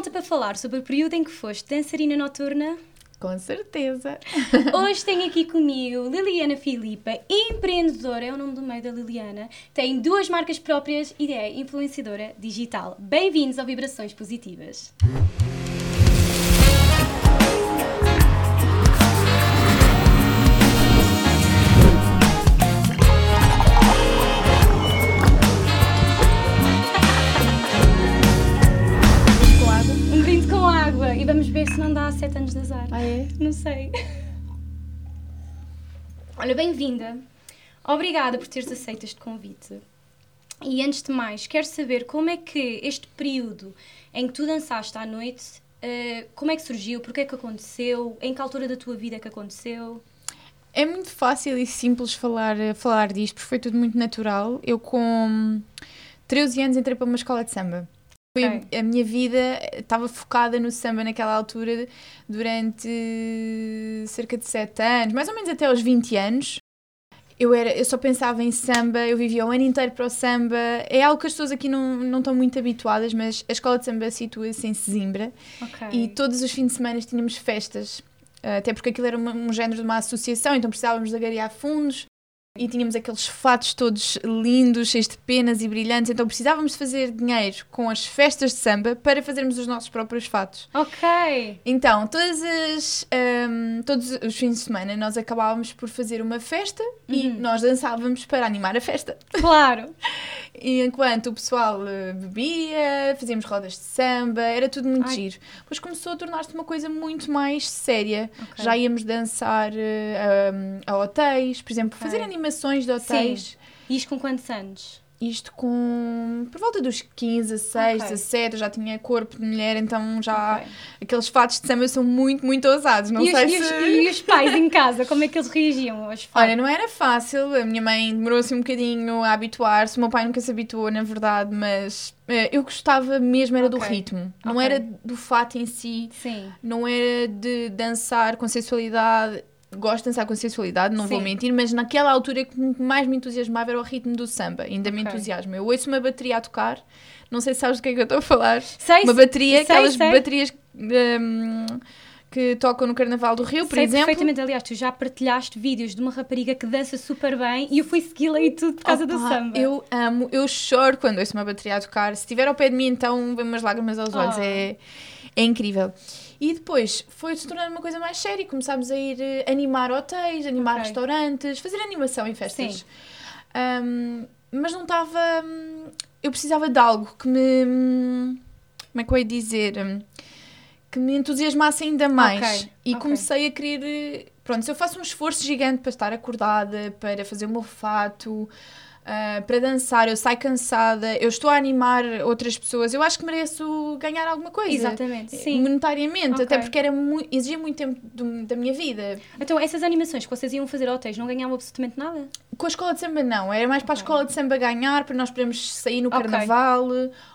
pronta para falar sobre o período em que foste dançarina noturna? Com certeza. Hoje tenho aqui comigo Liliana Filipa, empreendedora, é o nome do meio da Liliana, tem duas marcas próprias e é influenciadora digital. Bem-vindos ao Vibrações Positivas. Sete anos de azar. Ah, é? Não sei. Olha, bem-vinda. Obrigada por teres aceito este convite. E antes de mais, quero saber como é que este período em que tu dançaste à noite, eh, como é que surgiu, porque é que aconteceu, em que altura da tua vida é que aconteceu? É muito fácil e simples falar, falar disto, porque foi tudo muito natural. Eu, com 13 anos, entrei para uma escola de samba. Foi Ok. A minha vida estava focada no samba naquela altura durante cerca de 7 anos, mais ou menos até aos 20 anos. Eu, era, eu só pensava em samba, eu vivia o ano inteiro para o samba. É algo que as pessoas aqui não, não estão muito habituadas, mas a escola de samba situa-se em Sesimbra. Ok. E todos os fins de semana tínhamos festas, eh, até porque aquilo era uma- um género de uma associação, então precisávamos de agariar fundos e tínhamos aqueles fatos todos lindos, cheios de penas e brilhantes, então precisávamos de fazer dinheiro com as festas de samba para fazermos os nossos próprios fatos. Ok. Então, todas as, ehm, todos os fins de semana nós acabávamos por fazer uma festa e Uhum. nós dançávamos para animar a festa. Claro. E enquanto o pessoal eh, bebia, fazíamos rodas de samba, era tudo muito Ai. giro. Depois começou a tornar-se uma coisa muito mais séria. Ok. Já íamos dançar eh, a, hotéis, por exemplo, fazer Ok. Animações de hotéis. E isto com quantos anos? Isto com por volta dos 15, 16, Ok. 17, eu já tinha corpo de mulher, então já Ok. aqueles fatos de samba são muito, muito ousados. Não e, os, sei e os- se. e os pais em casa, como é que eles reagiam aos fatos? Olha, não era fácil, a minha mãe demorou-se um bocadinho a habituar-se, o meu pai nunca se habituou, na verdade, mas eh, eu gostava mesmo era do Ok. ritmo, não Ok. era do fato em si, Sim. não era de dançar com sensualidade. Gosto de dançar com sensualidade, não vou Sim. mentir, mas naquela altura que mais me entusiasmava era o ritmo do samba, ainda me Ok. entusiasma. Eu ouço uma bateria a tocar, não sei se sabes do que é que eu estou a falar. Sei, Uma bateria, sei, aquelas sei. baterias hum, que tocam no Carnaval do Rio, por Sei exemplo. perfeitamente, aliás, tu já partilhaste vídeos de uma rapariga que dança super bem e eu fui segui-la e tudo por causa do Opa, samba. Eu amo, eu choro quando ouço uma bateria a tocar. Se estiver ao pé de mim, então vem umas lágrimas aos olhos. Oh. É, é incrível. E depois foi se tornando uma coisa mais séria. Começámos a ir eh, animar hotéis, animar Ok. restaurantes, fazer animação em festas. Sim. Ahm, mas não estava. hum, Eu precisava de algo que me. hum, Como é que eu ia dizer? Que me entusiasmasse ainda mais. Ok, E ok. comecei a querer. eh, Pronto, se eu faço um esforço gigante para estar acordada, para fazer o meu fato, ah, para dançar, eu saio cansada, eu estou a animar outras pessoas, eu acho que mereço ganhar alguma coisa. Exatamente, sim. Monetariamente, Ok. até porque era mui- exigia muito tempo do- da minha vida. Então, essas animações que vocês iam fazer hotéis não ganhavam absolutamente nada? Com a escola de samba não, era mais para a escola de samba ganhar, para nós podermos sair no carnaval.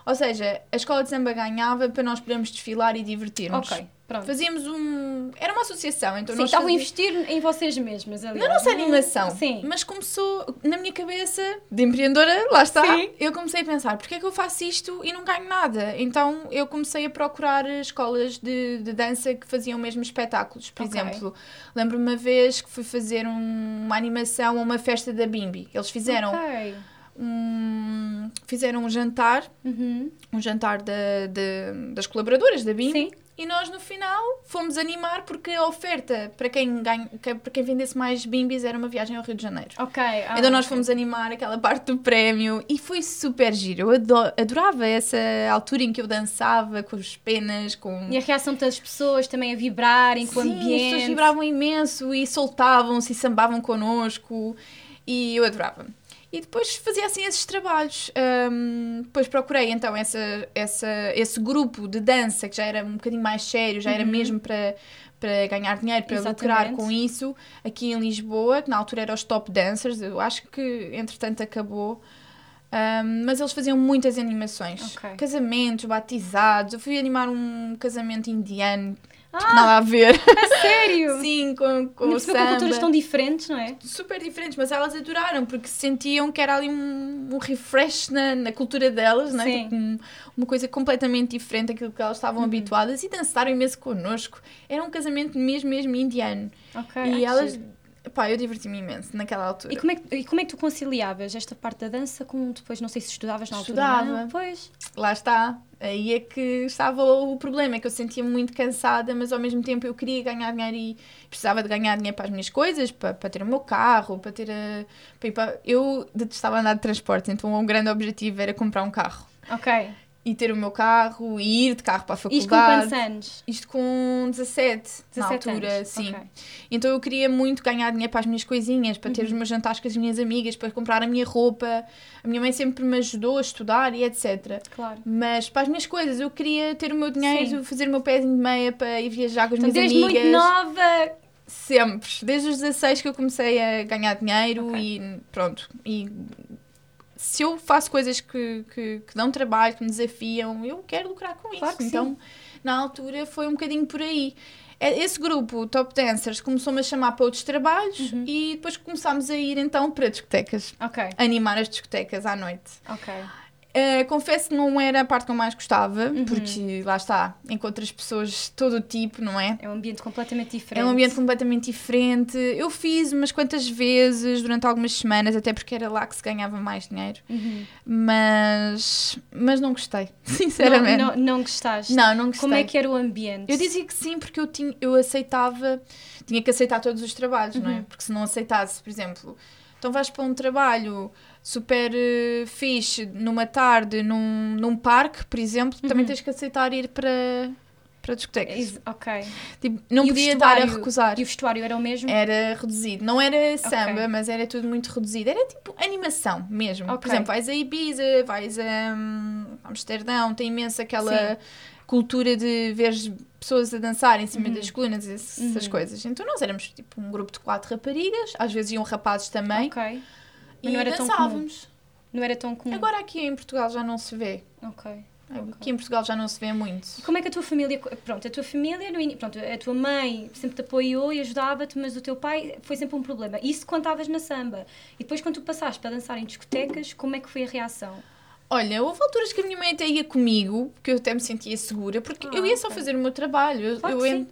Ou seja, a escola de samba ganhava para nós podermos desfilar e divertir-nos. Ok, pronto. Fazíamos um. Era uma associação, então Sim, nós estavam a fazíamos- investir em vocês mesmas, aliás. na nossa animação. Sim. Mas começou na minha cabeça de empreendedora, lá está. Sim. Eu comecei a pensar, porque é que eu faço isto e não ganho nada? Então eu comecei a procurar escolas de, de dança que faziam mesmo espetáculos. Por Ok. exemplo, lembro-me uma vez que fui fazer um- uma animação a uma festa da Bimbi. Eles fizeram Ok. um, fizeram um jantar, Uhum. um jantar da- da- das colaboradoras da Bimbi. Sim. E nós no final fomos animar porque a oferta para quem, ganha, para quem vendesse mais bimbis era uma viagem ao Rio de Janeiro. Ok. ah, então nós fomos animar aquela parte do prémio e foi super giro. Eu ado- adorava essa altura em que eu dançava com as penas, com. E a reação de todas as pessoas também a vibrarem com o Sim, as ambiente. pessoas vibravam imenso e soltavam-se e sambavam connosco e eu adorava. E depois fazia assim esses trabalhos. Ahm, depois procurei então essa, essa, esse grupo de dança que já era um bocadinho mais sério, já era Uhum. mesmo para, para ganhar dinheiro, para lucrar Exatamente. com isso, aqui em Lisboa, que na altura era os Top Dancers, eu acho que entretanto acabou. Um, mas eles faziam muitas animações. Ok. Casamentos, batizados. Eu fui animar um casamento indiano, Ah, nada a ver. a sério? Sim, com, com o cima com culturas samba. tão diferentes, não é? Super diferentes, mas elas adoraram, porque sentiam que era ali um, um refresh na, na cultura delas, não é? Sim. Tipo, um- uma coisa completamente diferente daquilo que elas estavam Uhum. habituadas e dançaram imenso connosco. Era um casamento mesmo, mesmo indiano. Ok. e elas. Pá, eu diverti-me imenso naquela altura. E como, é que, e como é que tu conciliavas esta parte da dança com depois, não sei se estudavas na altura? não? Estudava. Pois. Lá está. Aí é que estava o problema, é que eu sentia-me muito cansada, mas ao mesmo tempo eu queria ganhar dinheiro e precisava de ganhar dinheiro para as minhas coisas, para, para ter o meu carro, para ter a... Para para... Eu detestava andar de transporte, então um grande objetivo era comprar um carro. Ok. E ter o meu carro, e ir de carro para a faculdade. Isto com quantos anos? Isto com 17, na 17 altura, anos. sim. Ok. Então eu queria muito ganhar dinheiro para as minhas coisinhas, para ter Uhum. os meus jantares com as minhas amigas, para comprar a minha roupa. A minha mãe sempre me ajudou a estudar e etc. Claro. Mas para as minhas coisas, eu queria ter o meu dinheiro, Sim. fazer o meu pezinho de meia para ir viajar com as Então, minhas desde amigas. muito nova. Sempre. Desde os 16 que eu comecei a ganhar dinheiro Ok. e pronto. E se eu faço coisas que, que, que dão trabalho, que me desafiam, eu quero lucrar com Claro isso. que sim. Então, na altura, foi um bocadinho por aí. É- Esse grupo, Top Dancers, começou-me a chamar para outros trabalhos Uhum. e depois começámos a ir então para discotecas. Ok. Animar as discotecas à noite. Ok. Uh, confesso que não era a parte que eu mais gostava, Uhum. porque lá está, encontras pessoas de todo o tipo, não é? É um ambiente completamente diferente. É um ambiente completamente diferente. Eu fiz umas quantas vezes durante algumas semanas, até porque era lá que se ganhava mais dinheiro, Uhum. mas, mas não gostei, sinceramente. Não, não, não gostaste? Não, não gostei. Como é que era o ambiente? Eu dizia que sim, porque eu, tinha, eu aceitava, tinha que aceitar todos os trabalhos, não é? Uhum. Porque se não aceitasse, por exemplo, então vais para um trabalho super eh, fixe numa tarde num, num parque, por exemplo, também Uhum. tens que aceitar ir para, para discotecas. Is- Ok. Tipo, não E podia estar a recusar. E o vestuário era o mesmo? Era reduzido. Não era samba, Ok. mas era tudo muito reduzido. Era tipo animação mesmo. Por Ok. exemplo, vais a Ibiza, vais a hum, Amsterdão, tem imenso aquela Sim. cultura de ver pessoas a dançar em cima Uhum. das colunas, essas Uhum. coisas. Então nós éramos tipo um grupo de quatro raparigas, às vezes iam rapazes também, Ok. E não era tão dançávamos. Não era tão comum. Agora aqui em Portugal já não se vê. Ok. Aqui em Portugal já não se vê muito. Como é que a tua família, pronto, a tua família, no pronto, a tua mãe sempre te apoiou e ajudava-te, mas o teu pai foi sempre um problema. Isso quando estavas na samba. E depois quando tu passaste para dançar em discotecas, como é que foi a reação? Olha, houve alturas que a minha mãe até ia comigo, porque eu até me sentia segura, porque Ah, eu ia só ok. fazer o meu trabalho. Eu, Claro eu en-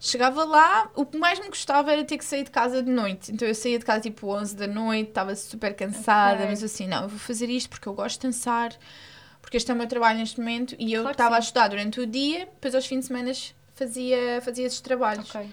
chegava lá, o que mais me gostava era ter que sair de casa de noite. Então eu saía de casa tipo 11 da noite, estava super cansada, Ok. mas assim, não, eu vou fazer isto porque eu gosto de dançar, porque este é o meu trabalho neste momento. E eu Claro estava a sim. estudar durante o dia, depois aos fins de semana fazia, fazia esses trabalhos. Ok.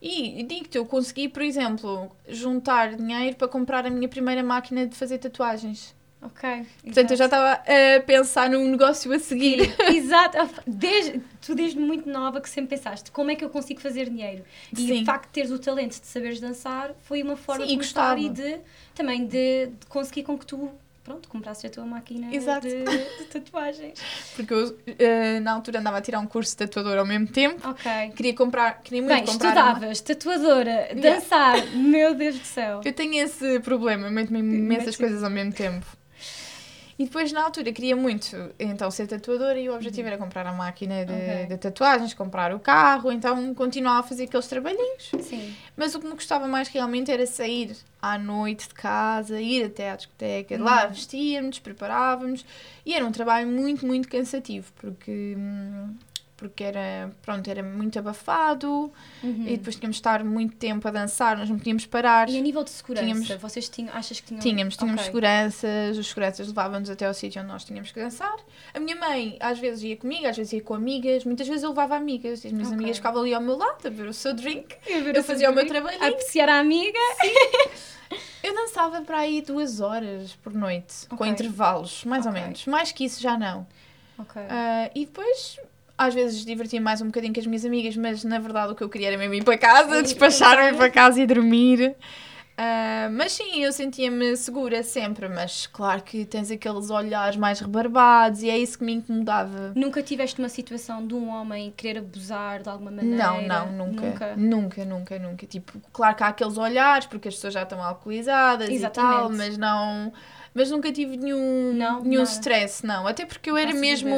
E digo-te, eu consegui, por exemplo, juntar dinheiro para comprar a minha primeira máquina de fazer tatuagens. Ok. Portanto, eu já exato. estava a pensar num negócio a seguir. Exato. Desde, tu desde muito nova que sempre pensaste como é que eu consigo fazer dinheiro. E Sim. o facto de teres o talento de saberes dançar foi uma forma Sim, de começar gostava. e de também de, de conseguir com que tu pronto, comprasses a tua máquina Exato. de, de tatuagens. Porque eu, eh, na altura, andava a tirar um curso de tatuador ao mesmo tempo. Ok. Queria comprar, queria muito Bem, comprar. uma- estudavas, tatuadora, dançar, meu Deus do céu. Eu tenho esse problema, meto-me em imensas coisas ao mesmo tempo. E depois, na altura, queria muito então ser tatuadora e o objetivo era comprar a máquina de, Uhum. Ok. de tatuagens, comprar o carro, então continuava a fazer aqueles trabalhinhos. Sim. Mas o que me gostava mais realmente era sair à noite de casa, ir até à discoteca, lá Uhum. vestíamos, preparávamos e era um trabalho muito, muito cansativo porque, hum, porque era, pronto, era muito abafado Uhum. e depois tínhamos de estar muito tempo a dançar, nós não podíamos parar. E a nível de segurança, Tínhamos- vocês tinham, achas que tinham... Tínhamos, tínhamos Ok. seguranças, os seguranças levavam-nos até ao sítio onde nós tínhamos que dançar. A minha mãe às vezes ia comigo, às vezes ia com amigas, muitas vezes eu levava amigas, e as minhas Ok. amigas ficavam ali ao meu lado a ver o seu drink. Eu, Eu fazia o meu. A apreciar a amiga. Eu dançava para aí duas horas por noite, com Ok. intervalos, mais ou menos. Mais que isso já não. Ah, e depois, às vezes, divertia mais um bocadinho com as minhas amigas, mas na verdade o que eu queria era mesmo ir para casa, despachar-me para casa e dormir. Ah, mas sim, eu sentia-me segura sempre, mas claro que tens aqueles olhares mais rebarbados e é isso que me incomodava. Nunca tiveste uma situação de um homem querer abusar de alguma maneira? Não, não, nunca. Nunca, nunca, nunca. Tipo, claro que há aqueles olhares porque as pessoas já estão alcoolizadas e tal, Exatamente. mas não. Mas nunca tive nenhum, Não, nenhum nada. stress, não. Até porque eu era Graças mesmo.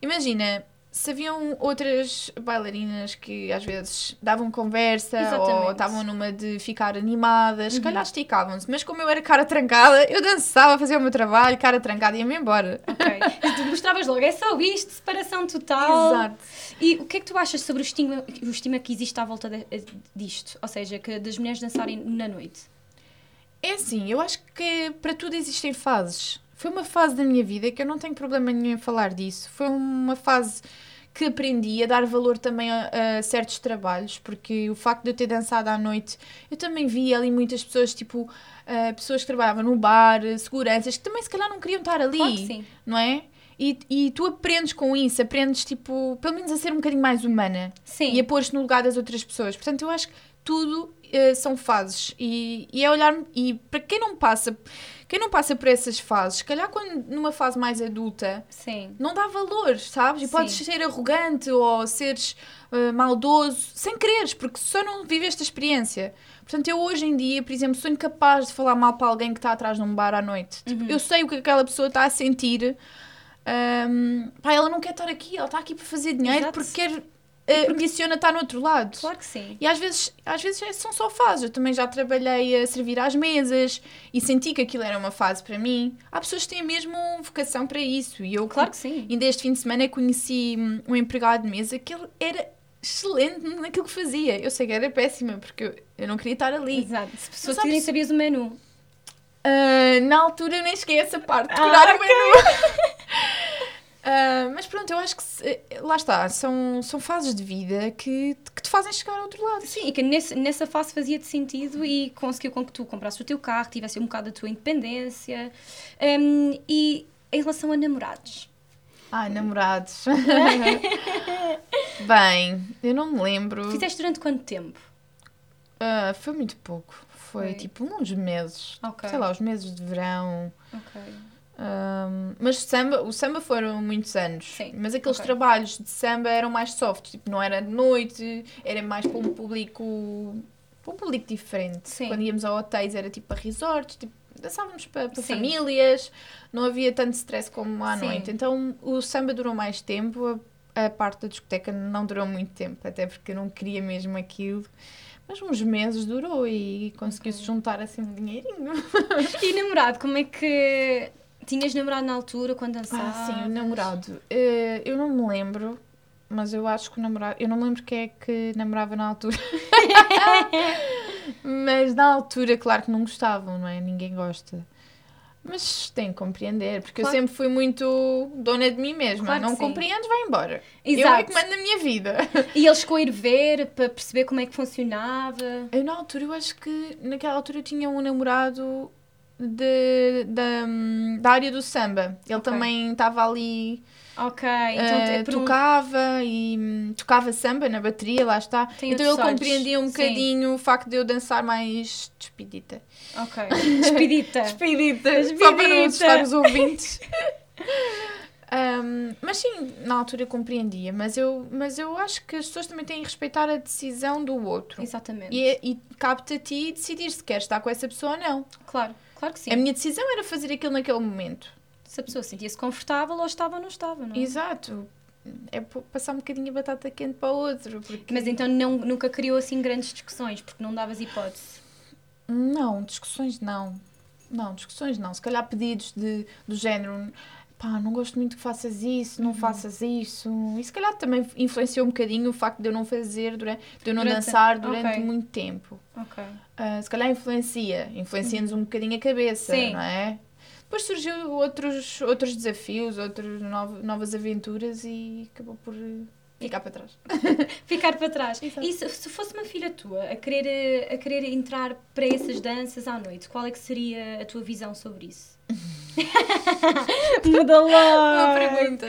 Imagina, se haviam outras bailarinas que às vezes davam conversa ou Exatamente. estavam numa de ficar animadas, se Uhum. calhar esticavam-se. Mas como eu era cara trancada, eu dançava, fazia o meu trabalho, cara trancada e ia-me embora. Ok. E tu mostravas logo, é só isto, separação total. Exato. E o que é que tu achas sobre o estigma, o estigma que existe à volta de- disto? Ou seja, que das mulheres dançarem na noite? É assim, eu acho que para tudo existem fases. Foi uma fase da minha vida que eu não tenho problema nenhum em falar disso. Foi uma fase que aprendi a dar valor também a, a certos trabalhos, porque o facto de eu ter dançado à noite, eu também vi ali muitas pessoas, tipo, ah, pessoas que trabalhavam no bar, seguranças, que também se calhar não queriam estar ali, Claro que sim. não é? E, e tu aprendes com isso, aprendes, tipo, pelo menos a ser um bocadinho mais humana Sim. e a pôr-te no lugar das outras pessoas. Portanto, eu acho que tudo eh, são fases e, e é olhar e para quem não passa, quem não passa por essas fases, se calhar quando numa fase mais adulta Sim. não dá valor, sabes? E Sim. podes ser arrogante ou seres eh, maldoso sem quereres, porque só não viveste a experiência. Portanto, eu hoje em dia, por exemplo, sou incapaz de falar mal para alguém que está atrás de um bar à noite. Tipo, Uhum. eu sei o que aquela pessoa está a sentir. Ahm, pá, ela não quer estar aqui, ela está aqui para fazer dinheiro Exato. porque quer. Eh, ambiciona estar no outro lado. Claro que sim. E às vezes, às vezes é- são só fases. Eu também já trabalhei a servir às mesas e senti que aquilo era uma fase para mim. Há pessoas que têm mesmo vocação para isso. E eu, Claro que sim. ainda este fim de semana, conheci hum, um empregado de mesa que ele era excelente naquilo que fazia. Eu sei que era péssima, porque eu, eu não queria estar ali. Exato. Se fosse sabes- nem sabias o menu. Ah, na altura eu nem cheguei a essa parte Ah, decorar o ok. menu. Ah, mas pronto, eu acho que se- lá está, são, são fases de vida que, que te fazem chegar ao outro lado. Sim, e que nesse, nessa fase fazia-te sentido e conseguiu com que tu comprasses o teu carro, tivesse um bocado da tua independência. Hum, e em relação a namorados? Ai, namorados. Bem, eu não me lembro. Fizeste durante quanto tempo? Ah, foi muito pouco. Foi, Foi. tipo uns meses. Ok. Sei lá, os meses de verão. Ok. Ahm, mas samba, o samba foram muitos anos. Sim, Mas aqueles ok. trabalhos de samba eram mais soft. Tipo, não era de noite, era mais para um público. Para um público diferente. Sim. Quando íamos a hotéis era tipo para resorts, tipo, dançávamos para, para famílias, não havia tanto stress como à Sim. noite. Então o samba durou mais tempo, a, a parte da discoteca não durou muito tempo, até porque eu não queria mesmo aquilo. Mas uns meses durou e conseguiu-se juntar assim um dinheirinho. E namorado, como é que. Tinhas namorado na altura quando dançavas? Ah, sim, o namorado. Eh, eu não me lembro, mas eu acho que o namorado. Eu não me lembro quem é que namorava na altura. mas na altura, claro que não gostavam, não é? Ninguém gosta. Mas tem que compreender, porque Claro. eu sempre fui muito dona de mim mesma. Claro não compreendes, vai embora. Eu é Exato. que mando na minha vida. E eles a ir ver para perceber como é que funcionava. Eu na altura, eu acho que naquela altura eu tinha um namorado de, da, da área do samba. Ele Ok. também estava ali Ok, então Eh, por um- tocava e hum, tocava samba na bateria, lá está. Tem então ele compreendia um Sim. bocadinho o facto de eu dançar mais despedida. Ok. Despedita. Despedida! Despedida. Só para não assustar os ouvintes. Hum, mas sim, na altura eu compreendia, mas eu, mas eu acho que as pessoas também têm que respeitar a decisão do outro. Exatamente. E, e cabe-te a ti decidir se queres estar com essa pessoa ou não. Claro, claro que sim. A minha decisão era fazer aquilo naquele momento. Se a pessoa sentia-se confortável ou estava ou não estava, não é? Exato. É passar um bocadinho a batata quente para o outro. Porque... Mas então não, nunca criou assim grandes discussões, porque não davas hipótese. Não, discussões não. Não, discussões não. Se calhar pedidos de, do género, pá, não gosto muito que faças isso, Uhum. não faças isso. E se calhar também influenciou um bocadinho o facto de eu não fazer, durante, de eu não Durante- dançar durante ok. muito tempo. Ok. Ah, se calhar influencia, influencia-nos um bocadinho a cabeça, Sim. não é? Depois surgiu outros, outros desafios, outras nov- novas aventuras e acabou por ficar para trás. Ficar para trás. Exato. E se, se fosse uma filha tua a querer, a querer entrar para essas danças à noite, qual é que seria a tua visão sobre isso? Muda Boa logo! pergunta.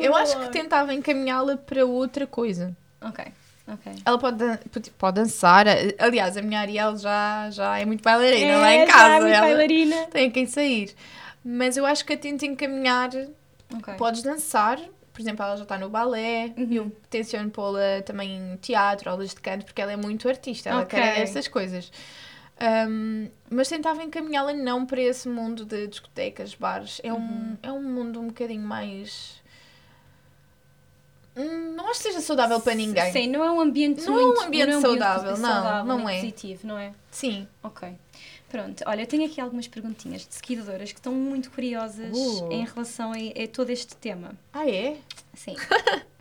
Eu acho que tentava encaminhá-la para outra coisa. Ok. Ok. Ela pode, dan- pode, dançar. Aliás, a minha Ariel já, já é muito bailarina É, lá em já casa. é bailarina. tem quem sair. Mas eu acho que a tento encaminhar. Ok. Podes dançar. Por exemplo, ela já está no balé. Uhum. Eu tenciono pô-la também em teatro, aulas de canto, porque ela é muito artista. Ela Ok. quer essas coisas. Um, mas tentava encaminhá-la não para esse mundo de discotecas, bares. É, Uhum. um, é um mundo um bocadinho mais. Hum, Não acho que seja saudável para ninguém. Sim, não é um ambiente Não é um muito- ambiente não é saudável, não, saudável, não nem é. positivo, não é? Sim. Ok. Pronto, olha, eu tenho aqui algumas perguntinhas de seguidoras que estão muito curiosas Uh. em relação a, a todo este tema. Ah, é? Sim.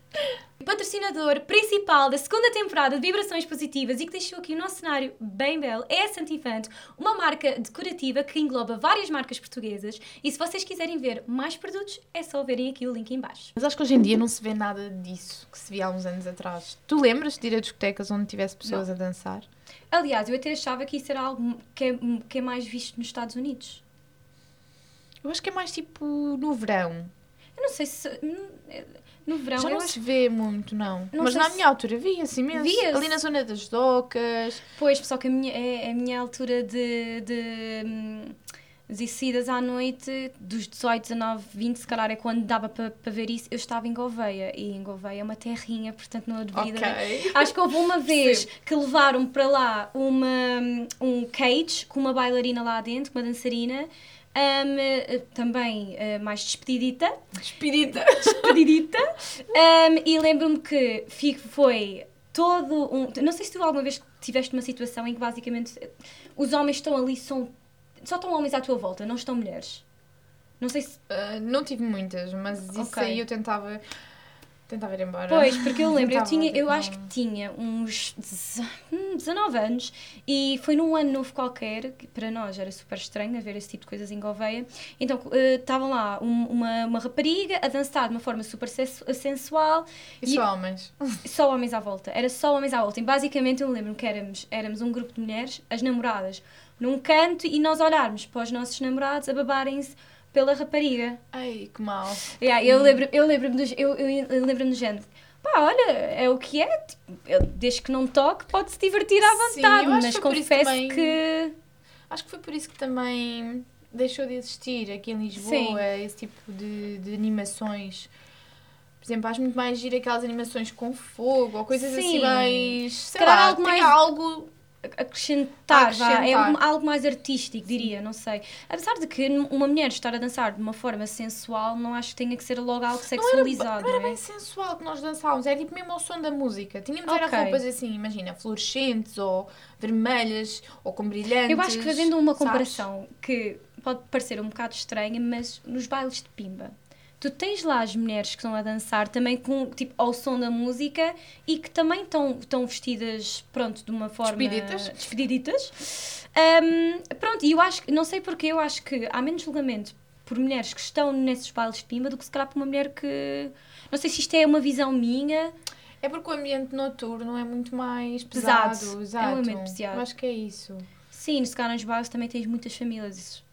Patrocinador principal da segunda temporada de Vibrações Positivas e que deixou aqui o nosso cenário bem belo é a Santifante, uma marca decorativa que engloba várias marcas portuguesas. E se vocês quiserem ver mais produtos, é só verem aqui o link em baixo. Mas acho que hoje em dia não se vê nada disso que se via há uns anos atrás. Tu lembras de ir a discotecas onde tivesse pessoas a dançar? Aliás, eu até achava que isso era algo que é, que é mais visto nos Estados Unidos. Eu acho que é mais tipo no verão. Eu não sei se. Hum, No verão. Já não acho- se vê muito, não. Não Mas na se- minha altura via-se imenso. Via-se. Ali na zona das docas. Pois, só que a minha, é a minha altura de, de, hum, de saídas à noite, dos 18, 19, 20, se calhar é quando dava para para ver isso, eu estava em Gouveia. E em Gouveia é uma terrinha, portanto não devido. Acho que houve uma vez que levaram para lá uma, um cage com uma bailarina lá dentro, com uma dançarina. Hum, eh, também eh, mais despedidita, Espírita. despedidita. Um, e lembro-me que foi todo um. Não sei se tu alguma vez tiveste uma situação em que basicamente os homens estão ali, são, só estão homens à tua volta, não estão mulheres. Não sei se. Ah, não tive muitas, mas isso Ok. aí eu tentava. Tentava ir embora. Pois, porque eu lembro, eu, Tentava, tinha, eu acho que tinha uns deze- hum, 19 anos e foi num ano novo qualquer, que para nós era super estranho haver esse tipo de coisas em Gouveia. Então eh, estavam lá um- uma, uma rapariga a dançar de uma forma super sensu- sensual E só homens. Só homens à volta. Era só homens à volta. E basicamente eu lembro-me que éramos, éramos um grupo de mulheres, as namoradas, num canto e nós olharmos para os nossos namorados a babarem-se pela rapariga. Ai, que mal. Yeah, eu lembro-me eu lembro do, eu, eu, lembro de gente. Pá, olha, é o que é. Tipo, eu- desde que não toque, pode-se divertir à Sim, vontade. acho mas que confesso também- que. Acho que foi por isso que também deixou de existir aqui em Lisboa Sim. esse tipo de, de animações. Por exemplo, acho muito mais giro aquelas animações com fogo ou coisas assim Sim. mais. Sei lá, algo mais- algo. Acrescentar, vá, é Acrescentar. um- algo mais artístico, diria, não sei. Apesar de que uma mulher estar a dançar de uma forma sensual, não acho que tenha que ser logo algo Não era, sexualizado, não era não é? bem sensual que nós dançávamos, era tipo mesmo ao som da música. Tínhamos era Ok. roupas assim, imagina, fluorescentes ou vermelhas ou com brilhantes. Eu acho que fazendo uma sabes? comparação que pode parecer um bocado estranha, mas nos bailes de pimba, tu tens lá as mulheres que estão a dançar também com, tipo, ao som da música e que também estão, estão vestidas, pronto, de uma forma... Despediditas. Despediditas. Ahm, pronto, e eu acho que, não sei porque, eu acho que há menos julgamento por mulheres que estão nesses bailes de pimba do que se calhar por uma mulher que... Não sei se isto é uma visão minha, É porque o ambiente noturno é muito mais Pesado. pesado. É um Exato. ambiente pesado. Eu acho que é isso. sim, se calhar nos bailes também tens muitas famílias.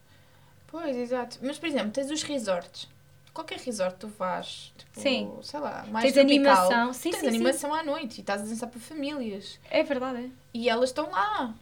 Pois, exato. Mas, por exemplo, tens os resorts. Qualquer resort tu vais, tipo, Sim. sei lá, mais Tens tropical, animação. Sim, tens sim, sim. animação à noite e estás a dançar para famílias. É verdade, é. E elas estão lá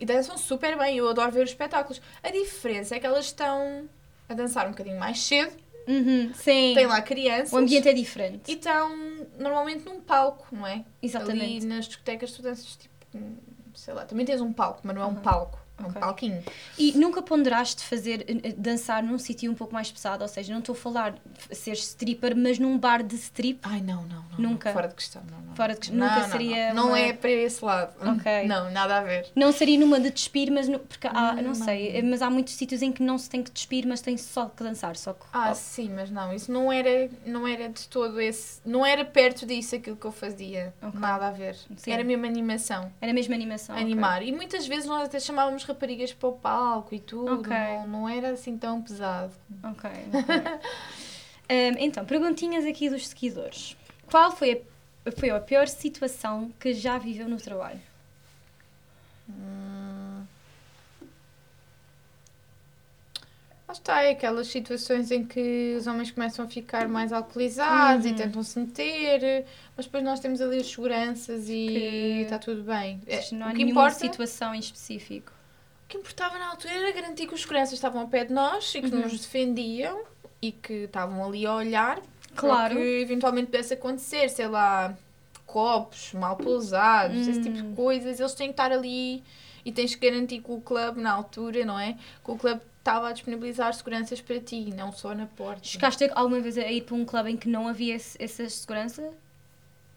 e dançam super bem. Eu adoro ver os espetáculos. A diferença é que elas estão a dançar um bocadinho mais cedo. Uhum, sim. Tem lá crianças. O ambiente é diferente. E estão normalmente num palco, não é? Exatamente. Ali nas discotecas tu danças tipo, hum, sei lá, também tens um palco, mas não é um Uhum. palco. É um palquinho. E nunca ponderaste fazer, eh, eh, dançar num sítio um pouco mais pesado, ou seja, não estou a falar de ser stripper, mas num bar de strip. Ai, não, não, não. Nunca. Fora de questão, não, não. Fora de questão. Nunca não, seria Não, não uma- é para esse lado. Ok. Não, nada a ver. Não seria numa de despir, mas no- porque há, Não, não, sei, não. eh, mas há muitos sítios em que não se tem que despir, mas tem só que dançar, só que Ah, sim, mas não, isso não era, não era de todo esse. Não era perto disso aquilo que eu fazia. Ok. Nada a ver. Sim. Era mesmo animação. era mesmo animação. animar. E muitas vezes nós até chamávamos raparigas para o palco e tudo. Ok. Não, não era assim tão pesado. Ok. ok. Ahm, então, perguntinhas aqui dos seguidores. Qual foi a, foi a pior situação que já viveu no trabalho? Hum. Está, é aquelas situações em que os homens começam a ficar mais alcoolizados e Uhum. tentam se meter, mas depois nós temos ali as seguranças e Que- está tudo bem. É, Não há nenhuma importa situação em específico. O que importava na altura era garantir que os seguranças estavam ao pé de nós e que Uhum. nos defendiam e que estavam ali a olhar Claro. para o que eventualmente pudesse acontecer, sei lá, copos mal pousados, esse tipo Hum. de coisas. Eles têm que estar ali e tens que garantir que o clube, na altura, não é? Que o clube estava a disponibilizar seguranças para ti, não só na porta. Chegaste alguma vez a ir para um clube em que não havia esse- essa segurança?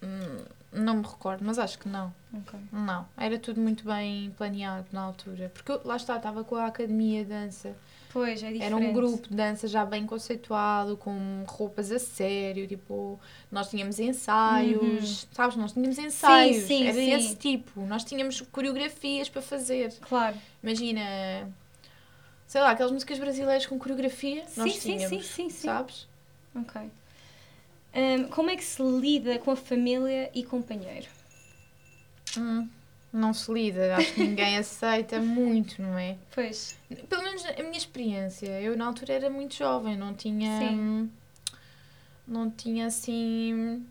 Hum, não me recordo, mas acho que não. Ok. Não, era tudo muito bem planeado na altura. Porque eu, lá está, estava com a academia de dança. Pois, é diferente. Era um grupo de dança já bem conceituado, com roupas a sério, tipo, nós tínhamos ensaios, sabes? Nós tínhamos ensaios, Uhum. sim, era sim. esse tipo. Nós tínhamos coreografias para fazer. Claro. Imagina, sei lá, aquelas músicas brasileiras com coreografia, nós sim, sim, tínhamos, sim, sim, sim. sabes? Ok. Hum, como é que se lida com a família e companheiro? Hum, não se lida, acho que ninguém aceita muito, não é? Pois. Pelo menos a minha experiência, eu na altura era muito jovem, não tinha. Sim. Não tinha assim.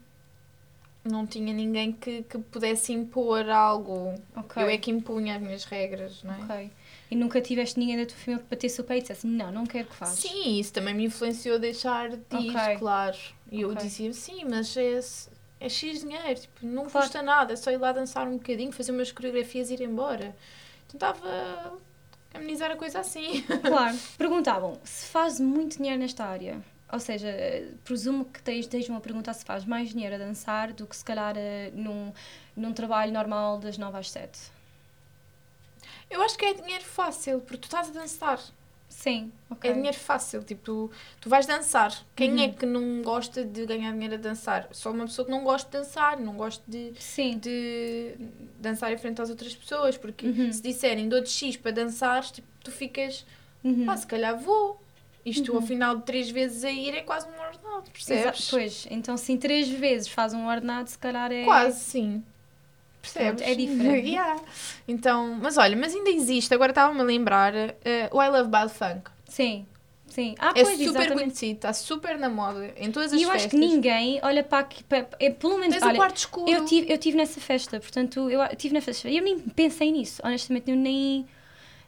Não tinha ninguém que, que pudesse impor algo. Ok. Eu é que impunha as minhas regras, não é? Ok. E nunca tiveste ninguém da tua família que batesse o peito e dissesse não, não quero que faças. Sim, isso também me influenciou a deixar de ir, claro. E eu dizia, sim, mas é, é X dinheiro, tipo, não Claro. custa nada, é só ir lá dançar um bocadinho, fazer umas coreografias e ir embora. Tentava amenizar a coisa assim. Claro. Perguntavam se faz muito dinheiro nesta área. Ou seja, presumo que tens, estejam a perguntar se faz mais dinheiro a dançar do que se calhar eh, num, num trabalho normal das 9 às 7. Eu acho que é dinheiro fácil, porque tu estás a dançar. Sim, ok. É dinheiro fácil, tipo, tu, vais dançar. Quem Uhum. é que não gosta de ganhar dinheiro a dançar? Só uma pessoa que não gosta de dançar, não gosta de, Sim. de dançar em frente às outras pessoas, porque Uhum. se disserem dou de X para dançar, tipo, tu ficas, Uhum. pá, se calhar vou. Isto Uhum. ao final de três vezes a ir é quase um ordenado, percebes? Pois, então se em três vezes faz um ordenado, se calhar é. Quase, sim. Percebes? É diferente. Yeah. Então, mas olha, mas ainda existe, agora estava-me a lembrar, eh, o I Love Bad Funk. Sim, sim. Ah, É pois, super exatamente. conhecido, está super na moda, em todas as E eu festas. acho que ninguém olha para aqui. Para, é, pelo menos. Tens o olha, quarto escuro. eu tive, eu tive nessa festa, portanto, eu tive na festa. Eu nem pensei nisso, honestamente, eu nem.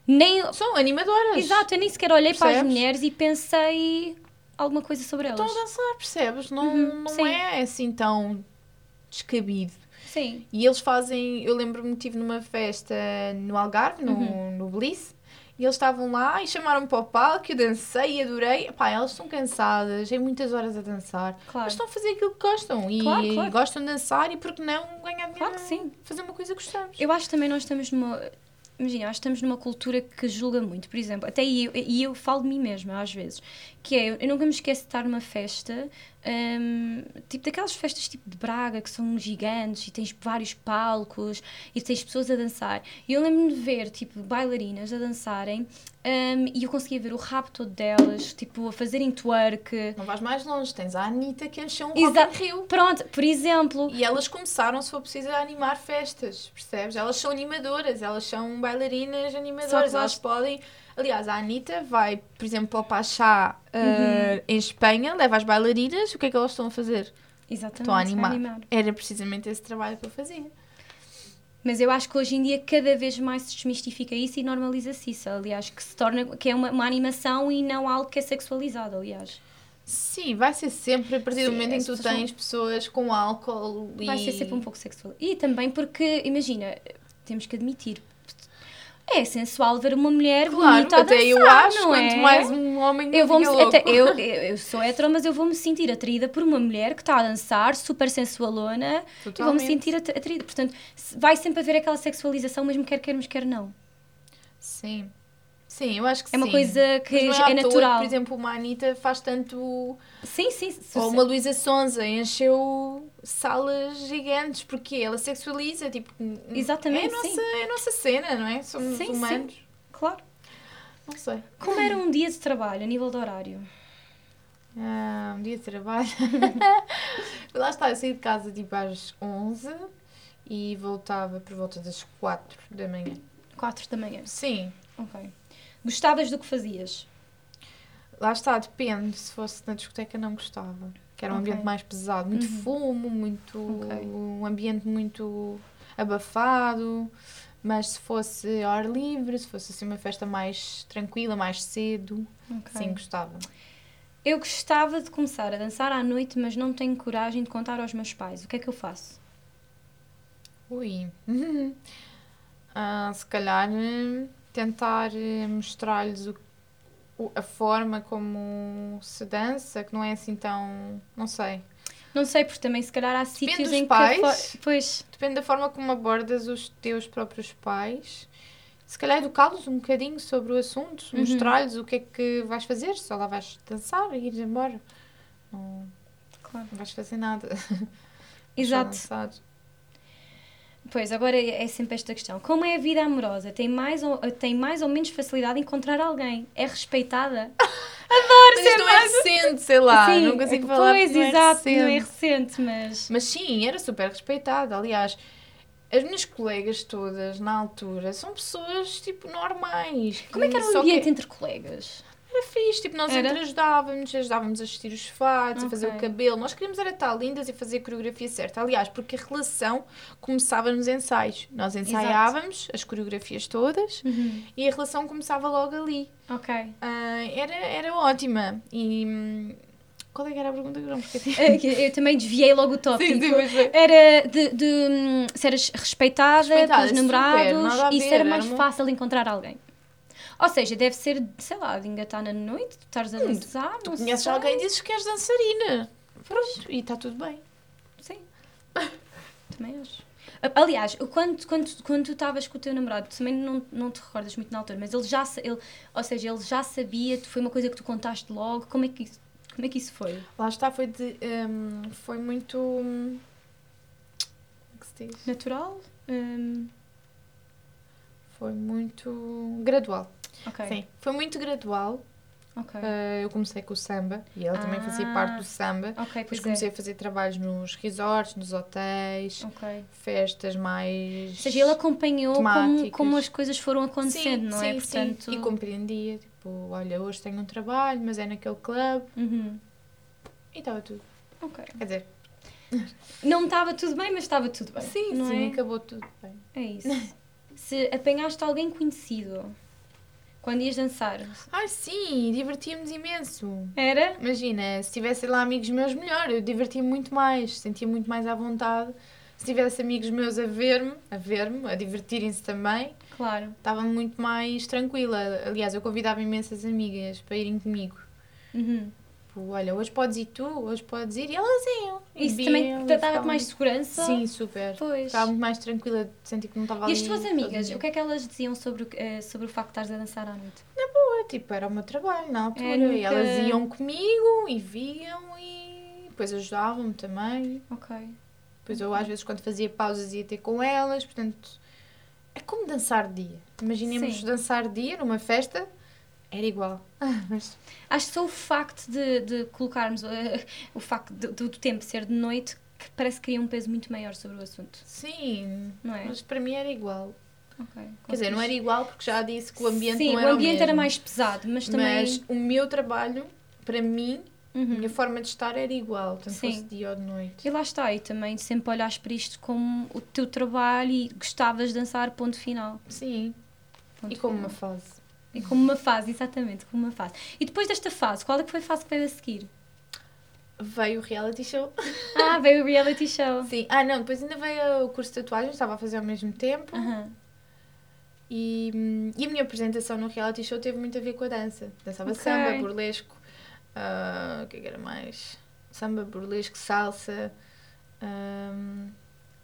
Nem. São animadoras. Exato, eu nem sequer olhei para as Percebes? mulheres e pensei alguma coisa sobre elas. Estão a dançar, percebes? Não, Uhum, não sim. é assim tão descabido. Sim. E eles fazem, eu lembro-me que estive numa festa no Algarve, no, Uhum. no Bliss, e eles estavam lá e chamaram-me para o palco, eu dancei, adorei. Pá, elas estão cansadas, é muitas horas a dançar, Claro. mas estão a fazer aquilo que gostam e Claro, claro. gostam de dançar e porque não ganhar dinheiro Claro que sim. fazer uma coisa que gostamos. Eu acho que também nós estamos numa. Imagina, acho que estamos numa cultura que julga muito. Por exemplo, até eu, e eu falo de mim mesma às vezes, que é, eu, nunca me esqueço de estar numa festa, hum, tipo daquelas festas tipo de Braga, que são gigantes e tens vários palcos e tens pessoas a dançar. E eu lembro-me de ver, tipo, bailarinas a dançarem hum, e eu conseguia ver o rabo todo delas, tipo, a fazerem twerk. Não vais mais longe, tens a Anitta que encheu um Rock Rio. Pronto, por exemplo, E elas começaram, se for preciso, a animar festas, percebes? Elas são animadoras, elas são bailarinas animadoras, elas podem... Aliás, a Anitta vai, por exemplo, para o Pachá uh, Uhum. em Espanha, leva as bailarinas, o que é que elas estão a fazer? exatamente, Estão a animar. animar. Era precisamente esse trabalho que eu fazia. Mas eu acho que hoje em dia cada vez mais se desmistifica isso e normaliza-se isso. Aliás, que se torna que é uma, uma animação e não algo que é sexualizado, aliás. Sim, vai ser sempre, a partir do Sim, momento em que tu tens pessoas com álcool e... Vai ser sempre um pouco sexual. E também porque, imagina, temos que admitir, é sensual ver uma mulher Claro, bonita a até dançar, eu acho, não quanto é? mais um homem eu vou me, até, eu, eu, sou hetero, mas eu vou me sentir atraída por uma mulher que está a dançar, super sensualona, e vou-me Totalmente. sentir atra- atraída. Portanto, vai sempre haver aquela sexualização, mesmo quer queiramos, quer não. Sim. Sim, eu acho que É uma sim. coisa que Mas não é toa, natural. por exemplo, uma Anitta faz tanto... Sim, sim. se- Ou uma Luísa Sonza encheu salas gigantes, porque ela sexualiza, tipo... Exatamente, é a, nossa, sim. é a nossa cena, não é? Somos Sim, sim. humanos. Claro. Não sei. Como era um dia de trabalho, a nível de horário? Ah, um dia de trabalho. Lá está, eu saí de casa tipo às 11 e voltava por volta das 4 da manhã. 4 da manhã. Sim. Ok. Gostavas do que fazias? Lá está, depende. Se fosse na discoteca, não gostava. Que era um Ok. ambiente mais pesado. Muito Uhum. fumo, muito. Ok. Um ambiente muito abafado. Mas se fosse ao ar livre, se fosse assim uma festa mais tranquila, mais cedo, Ok. sim, gostava. Eu gostava de começar a dançar à noite, mas não tenho coragem de contar aos meus pais. O que é que eu faço? Ui. Ah, se calhar eh, tentar eh, mostrar-lhes o- o- a forma como se dança, que não é assim tão. Não sei. Não sei, porque também se calhar há sítios dos em pais. que. Pois, Depende da forma como abordas os teus próprios pais. Se calhar educá-los um bocadinho sobre o assunto, Uhum. mostrar-lhes o que é que vais fazer, só lá vais dançar e ir embora. Não, claro. não vais fazer nada. Exato. Pois, agora é é sempre esta questão. Como é a vida amorosa? Tem mais ou, tem mais ou menos facilidade em encontrar alguém? É respeitada? Mas isto não é recente, sei lá, Sim, não consigo falar Pois, não é exato, não é recente. recente, mas. Mas sim, era super respeitada. Aliás, as minhas colegas todas na altura são pessoas tipo normais. Como é que era o ambiente entre colegas? Era fixe, tipo, nós Era? entre ajudávamos, ajudávamos a vestir os fatos, a fazer o cabelo. Nós queríamos era estar lindas e fazer a coreografia certa. Aliás, porque a relação começava nos ensaios. Nós ensaiávamos as coreografias todas e a relação começava logo ali. Ok. Ah, era, era ótima. E. hum, Qual é que era a pergunta que eu não esqueci? É Eu também desviei logo o tópico. Sim, sim. Era de, de hum, se eras respeitada, Respeitada, pelos super, namorados e ver, era era mais uma- fácil encontrar alguém. Ou seja, deve ser, sei lá, de engatar na noite, tu estares a Hum, dançar, não Conheces sei. alguém e dizes que és dançarina. Pronto, e está tudo bem. Sim. Também acho. Aliás, quando, quando, quando tu estavas com o teu namorado, tu também não, não te recordas muito na altura, mas ele já, ele, ou seja, ele já sabia, tu- foi uma coisa que tu contaste logo, como é que isso, como é que isso foi? Lá está, foi de. hum, foi muito. hum, Como é que se diz? Natural? Hum, Foi muito gradual. Ok. Sim, foi muito gradual. Ok. Uh, eu comecei com o samba e ela também fazia Ah. parte do samba. ok, Depois pois comecei é. a fazer trabalhos nos resorts, nos hotéis, Ok. festas mais. Ou seja, ele acompanhou como, como as coisas foram acontecendo, não é? sim, Portanto. sim. E compreendia, tipo, olha, hoje tenho um trabalho, mas é naquele clube Uhum. e estava tudo. Ok. Quer dizer, Não estava tudo bem, mas estava tudo bem. sim, não sim, é? acabou tudo bem. É isso. Se apanhaste alguém conhecido quando ias dançar, Ah, sim, divertia-me imenso. era? Imagina, se tivesse lá amigos meus, melhor. Eu divertia-me muito mais, sentia muito mais à vontade. Se tivesse amigos meus a ver-me, a ver-me, a divertirem-se também, Claro. estava muito mais tranquila. Aliás, eu convidava imensas amigas para irem comigo. Uhum. Tipo, olha, hoje podes ir tu, hoje podes ir. E elas iam. Isso Viam também e te dava mais segurança? Sim, super. Pois. Ficava muito mais tranquila de sentir que não estava E ali. as tuas amigas, o que é que elas diziam sobre eh, sobre o facto de estares a dançar à noite? Boa, tipo, era o meu trabalho na altura. É, E nunca- elas iam comigo e viam e depois ajudavam-me também. Ok. Depois eu às vezes quando fazia pausas ia ter com elas, portanto é como dançar dia. Imaginemos Sim. dançar dia numa festa, era igual. Ah, mas Acho que só o facto de, de colocarmos eh, o facto de- do, do tempo ser de noite que parece que cria um peso muito maior sobre o assunto, sim, não é? mas para mim era igual. Ok. Quer dizer, não era igual porque já disse que o ambiente Sim, não era o ambiente era mesmo. mais pesado, mas também. Mas o meu trabalho, para mim, a Uhum. minha forma de estar era igual, tanto Sim. fosse dia ou de noite. E lá está, e também sempre olhares para isto como o teu trabalho e gostavas de dançar, ponto final. Sim, Ponto e como final. uma fase. E como uma fase, exatamente, como uma fase. E depois desta fase, qual é que foi a fase que veio a seguir? Veio o reality show. Ah, veio o reality show. Sim. Ah, não, depois ainda veio o curso de tatuagem, estava a fazer ao mesmo tempo. Aham. E, hum, e a minha apresentação no reality show teve muito a ver com a dança. Dançava Ok. samba, burlesco, ah, o que é que era mais? Samba, burlesco, salsa. hum,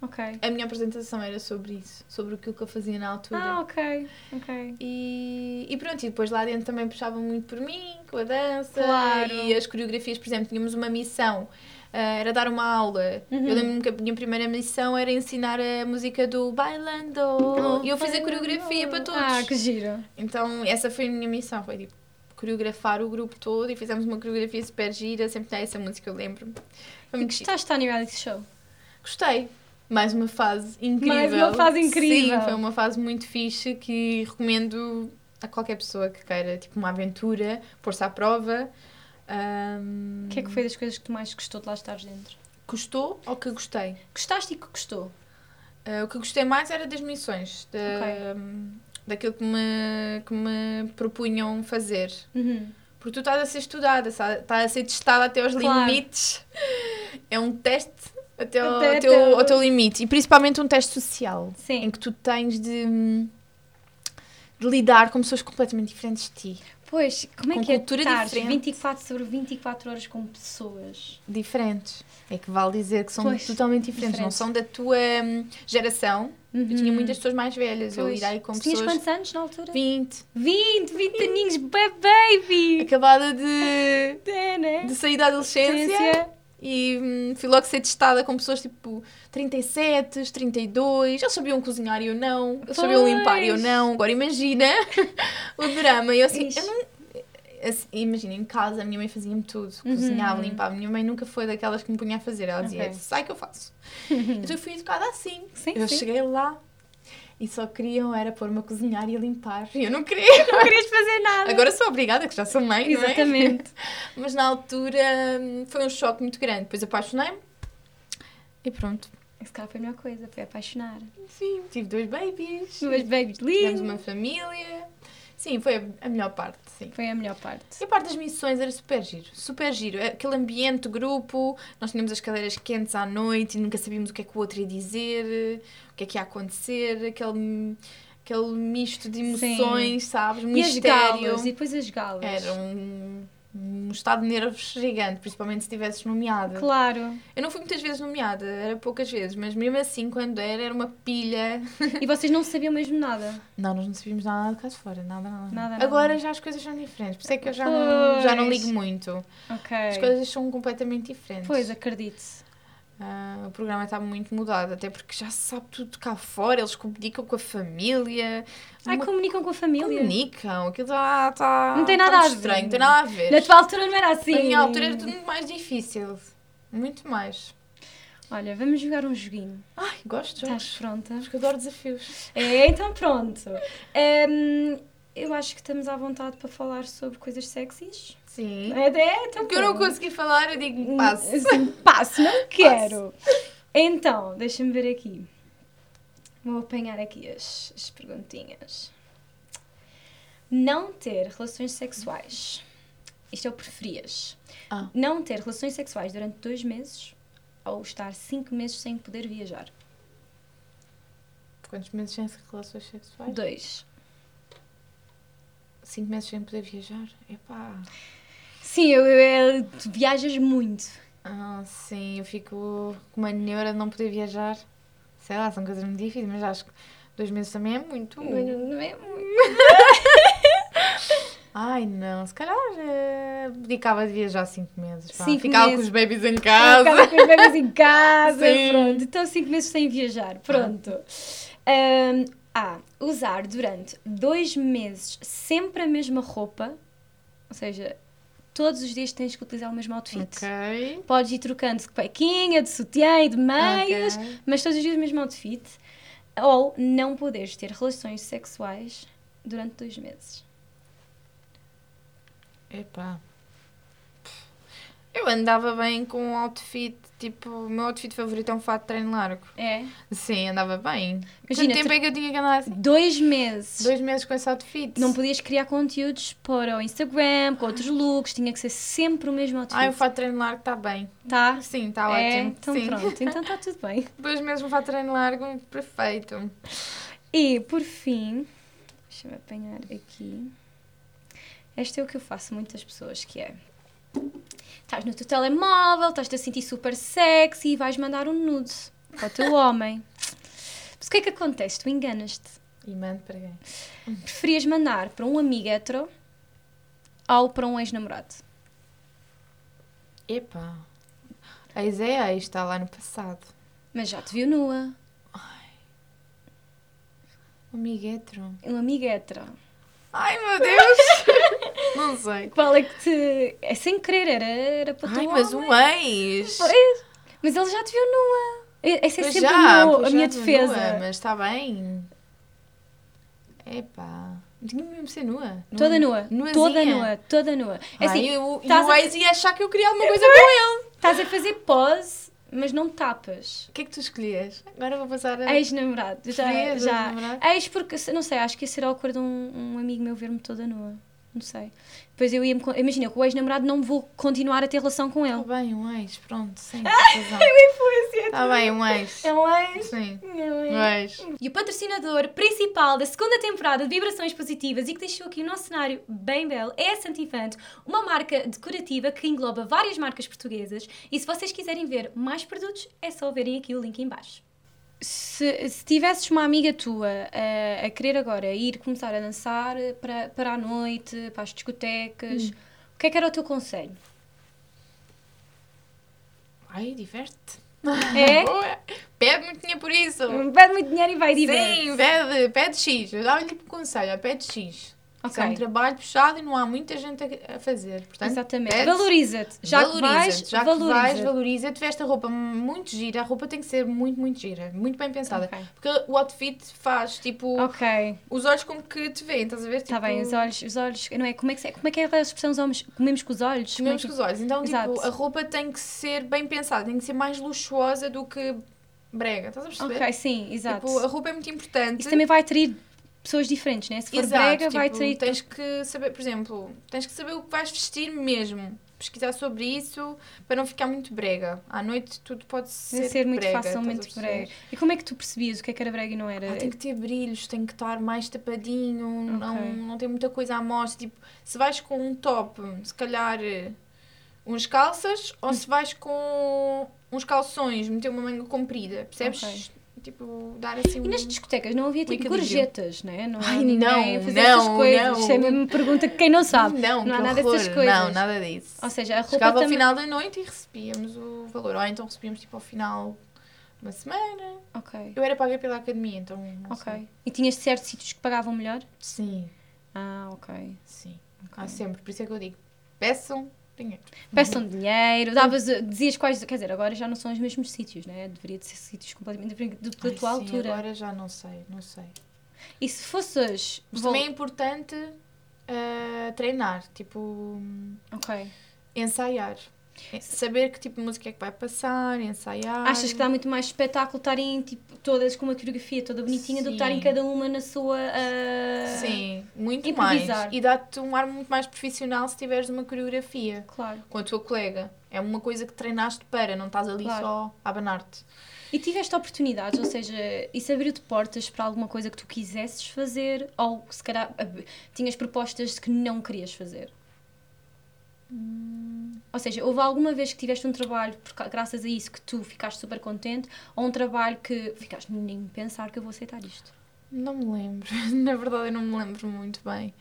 Ok. a minha apresentação era sobre isso, sobre aquilo que eu fazia na altura. Ah, ok. Ok. E, e pronto, e depois lá dentro também puxavam muito por mim, com a dança Claro. e as coreografias, por exemplo, tínhamos uma missão, ah, era dar uma aula. Uhum. Eu lembro-me que a minha primeira missão era ensinar a música do Bailando. e eu fiz a coreografia para todos. Ah, que giro. Então, essa foi a minha missão, foi tipo coreografar o grupo todo e fizemos uma coreografia super gira, sempre tinha essa música, eu lembro-me. Foi E gostaste de estar no reality show? Gostei. Mais uma fase incrível. Mais uma fase incrível. Sim, foi uma fase muito fixe que recomendo a qualquer pessoa que queira, tipo, uma aventura, pôr-se à prova. O que é que foi das coisas que tu mais gostou de lá estar dentro? Gostou ou que gostei? Gostaste e que gostou? Ah, o que gostei mais era das missões, da, daquilo que me, que me propunham fazer. Uhum. Porque tu estás a ser estudada, estás a ser testada até aos Claro. limites. É um teste até ao, Até- teu, até- ao teu limite. E principalmente um teste social. Sim. Em que tu tens de, de lidar com pessoas completamente diferentes de ti. Pois, como é Com que é cultura estar diferente. 24 sobre 24 horas com pessoas? Diferentes. É que vale dizer que são Pois, totalmente diferentes. Não diferentes. são da tua hum, geração. Eu tinha muitas pessoas mais velhas. Eu Uhum. Pois. irei com Tu tinhas pessoas... quantos anos na altura? 20. 20, 20 aninhos, ba- baby! Acabada de, É, né? de sair da adolescência. E hum, fui logo ser testada com pessoas tipo 37, 32. Eles sabiam cozinhar e eu não. Eles sabiam Pois. limpar e eu não. Agora imagina o drama. E eu assim, Ixi. eu não. assim, imagina, em casa a minha mãe fazia-me tudo. Uhum. Cozinhava, limpava. A minha mãe nunca foi daquelas que me punha a fazer. Ela dizia, Ok. sai que eu faço. então eu fui educada assim. Sim, eu sim. cheguei lá e só queriam era pôr-me a cozinhar e a limpar. E eu não queria. Não querias fazer nada. Agora sou obrigada, que já sou mãe, não é? Exatamente. Mas na altura hum, foi um choque muito grande. Depois apaixonei-me e pronto. Esse cara foi a melhor coisa, foi apaixonar. Sim, tive dois babies. Duas babies Tivemos lindas. uma família. Sim, foi a- melhor parte, sim. Foi a melhor parte. E a parte das missões era super giro, super giro. Aquele ambiente, grupo, nós tínhamos as cadeiras quentes à noite e nunca sabíamos o que é que o outro ia dizer, o que é que ia acontecer, aquele, aquele misto de emoções, sabes? Um E as mistério. galas, e depois as galas. Era um, um estado de nervos gigante, principalmente se estivesses nomeada. Claro. Eu não fui muitas vezes nomeada, era poucas vezes, mas mesmo assim, quando era, era uma pilha. E vocês não sabiam mesmo nada. Não, nós não sabíamos nada de cá de fora, nada, nada. Nada, nada. Agora já as coisas são diferentes, por isso é que eu já não, já não ligo muito. Ok. As coisas são completamente diferentes. Pois, acredite. Ah, o programa está muito mudado, até porque já se sabe tudo cá fora, eles comunicam com a família. Ai, uma- comunicam com a família. comunicam, aquilo está. Tá, Não tem tá nada muito a ver. estranho, não tem nada a ver. Na tua altura não era assim. Na minha altura era tudo muito mais difícil. Muito mais. Olha, vamos jogar um joguinho. Ai, gosto de Estás pronta? Acho que adoro desafios. É, então pronto. Hum, eu acho que estamos à vontade para falar sobre coisas sexys. Sim. É, é Porque eu não consegui falar, eu digo passo. Assim, passo, não quero. Então, deixa-me ver aqui. Vou apanhar aqui as, as perguntinhas. Não ter relações sexuais. Isto é o preferias. Ah. Não ter relações sexuais durante dois meses ou estar cinco meses sem poder viajar. Quantos meses sem relações sexuais? Dois. Cinco meses sem poder viajar? Epá. Sim, eu, eu- tu viajas muito. Ah, sim, eu fico com uma neura de não poder viajar. Sei lá, são coisas muito difíceis, mas acho que dois meses também é muito. Não, não é muito. Ai, não, se calhar eh, dedicava de viajar cinco meses. pá. Cinco Ficava meses. com os babies em Casa. casa. com os bebês em casa. Sim. Pronto. Então, cinco meses sem viajar. Pronto. Ahm, A. Usar durante dois meses sempre a mesma roupa. Ou seja, todos os dias tens que utilizar o mesmo outfit. Ok. Podes ir trocando de cuequinha, de sutiã e de meias, Ok. mas todos os dias o mesmo outfit. Ou não poderes ter relações sexuais durante dois meses. Epá. Eu andava bem com um outfit, tipo, o meu outfit favorito é um fato de treino largo. É? Sim, andava bem. Imagina, Quanto tempo é que eu tinha que andar assim? Dois meses. Dois meses com esse outfit. Não podias criar conteúdos para o Instagram, com outros looks, tinha que ser sempre o mesmo outfit. Ai, o fato de treino largo está bem. Tá? Sim, está é, ótimo. então Sim. pronto, então está tudo bem. Dois meses um fato de treino largo, perfeito. E por fim, deixa-me apanhar aqui. Este é o que eu faço muitas pessoas, que é estás no teu telemóvel, estás-te a sentir super sexy e vais mandar um nude para o teu homem. Mas o que é que acontece? Tu enganas-te. E mando para quem? Preferias mandar para um amigo hetero ou para um ex-namorado? Epá. Ex é ex, está lá no passado. Mas já te viu nua. Um amigo hétero. Um amigo hetero. Ai, meu Deus! Não sei. Qual é que te. É sem querer, era, era para o Ai, mas homem. um ex! Pois, Mas ele já te viu nua. Essa é Pois sempre já, o meu- a minha defesa. nua, mas está bem. Epá. Tinha mesmo de ser nua. Toda nua. Nuazinha. Toda nua, toda nua. É assim, eu, estás e o a- ex ia achar que eu queria alguma coisa com ele. estás a fazer pose, mas não tapas. O que é que tu escolhias? Agora vou passar a... Ex-namorado. Já, já. ex-namorado? Ex porque, não sei, acho que ia ser awkward um, um amigo meu ver-me toda nua. Não sei. Depois eu ia-me. Imagina, com o ex-namorado não vou continuar a ter relação com ele. Está bem, um ex, pronto, sim. Está bem, um ex. É um ex. Sim, É um ex. um ex. E o patrocinador principal da segunda temporada de Vibrações Positivas e que deixou aqui o nosso cenário bem belo é a Santifante, uma marca decorativa que engloba várias marcas portuguesas. E se vocês quiserem ver mais produtos, é só verem aqui o link em baixo. Se, se tivesses uma amiga tua a, a querer agora ir começar a dançar para, para a noite, para as discotecas, o que é que era o teu conselho? Ai, diverte. É? Boa. Pede muito dinheiro por isso. Pede muito dinheiro e vai divertir. Sim, pede, pede X. Eu dava-lhe tipo conselho, pede X. Isso é um trabalho puxado e não há muita gente a, fazer. Portanto, Exatamente. Valoriza-te. Já que valoriza-te. vais, já que vais, valoriza-te. valoriza-te. Veste a roupa muito gira. A roupa tem que ser muito, muito gira. Muito bem pensada. Ok. Porque o outfit faz, tipo, Ok. os olhos como que te veem, estás a ver? Está Tipo, bem, os olhos, os olhos, não é? Como é que, como é, que é a expressão dos homens? Comemos com os olhos? É Comemos que- com os olhos. Então, Exato. tipo, a roupa tem que ser bem pensada. Tem que ser mais luxuosa do que brega. Estás a perceber? Ok, sim, exato. Tipo, a roupa é muito importante. Isso também vai atrair pessoas diferentes, né? Se for Exato, brega, vai tipo, atrair... Tens que saber, por exemplo, tens que saber o que vais vestir mesmo. Pesquisar sobre isso para não ficar muito brega. À noite tudo pode ser, Vai ser muito brega, facilmente brega. E como é que tu percebias o que é que era brega e não era? Ah, tem que ter brilhos, tem que estar mais tapadinho, não, Ok. não tem muita coisa à mostra. Tipo, se vais com um top, se calhar eh, uns calças, ou se vais com uns calções, meter uma manga comprida, percebes? Ok. Tipo, dar assim E nas discotecas não havia tipo gorjetas, né? Não Ai, ninguém não, a fazer não, essas coisas. não. Isso é mesmo uma pergunta que quem não sabe. Não, não há nada dessas horror. coisas. Não, nada disso. Ou seja, a roupa Chegava ao também... final da noite e recebíamos o valor. Ou então recebíamos tipo ao final de uma semana. Ok, Eu era paga pela academia, então. Ok. sei. E tinhas certos sítios que pagavam melhor? Sim, Ah, ok. sim. ok. Há sempre. Por isso é que eu digo: peçam dinheiro. Peçam dinheiro, davas, dizias quais, quer dizer, agora já não são os mesmos sítios, né? Deveria de ser sítios completamente diferentes da tua sim, altura. Agora já não sei, não sei. E se fosses. Mas também é importante ah, treinar, tipo, Ok. ensaiar. Saber que tipo de música é que vai passar, ensaiar. Achas que dá muito mais espetáculo estarem tipo, todas com uma coreografia toda bonitinha do que Sim. estarem cada uma na sua. ah, Sim, muito improvisar. mais. E dá-te um ar muito mais profissional se tiveres uma coreografia Claro. com a tua colega. É uma coisa que treinaste para, não estás ali Claro. só a abanar-te. E tiveste oportunidades, ou seja, isso abriu-te portas para alguma coisa que tu quisesses fazer ou se calhar tinhas propostas que não querias fazer? Ou seja, houve alguma vez que tiveste um trabalho, por graças a isso, que tu ficaste super contente ou um trabalho que ficaste nem pensar que eu vou aceitar isto? Não me lembro. Na verdade, eu não me lembro muito bem.